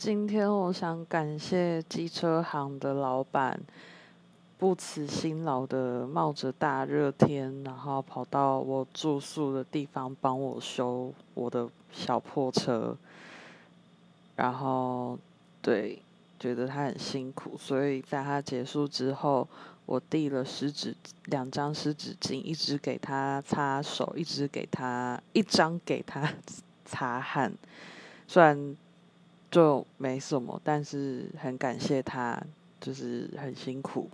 今天我想感谢机车行的老板，不辞辛劳的冒着大热天，然后跑到我住宿的地方帮我修我的小破车。然后，对，觉得他很辛苦，所以在他结束之后，我递了湿纸两张湿纸巾，一直给他擦手，一直给他一张给他 擦汗。虽然就没什么，但是很感谢他，就是很辛苦。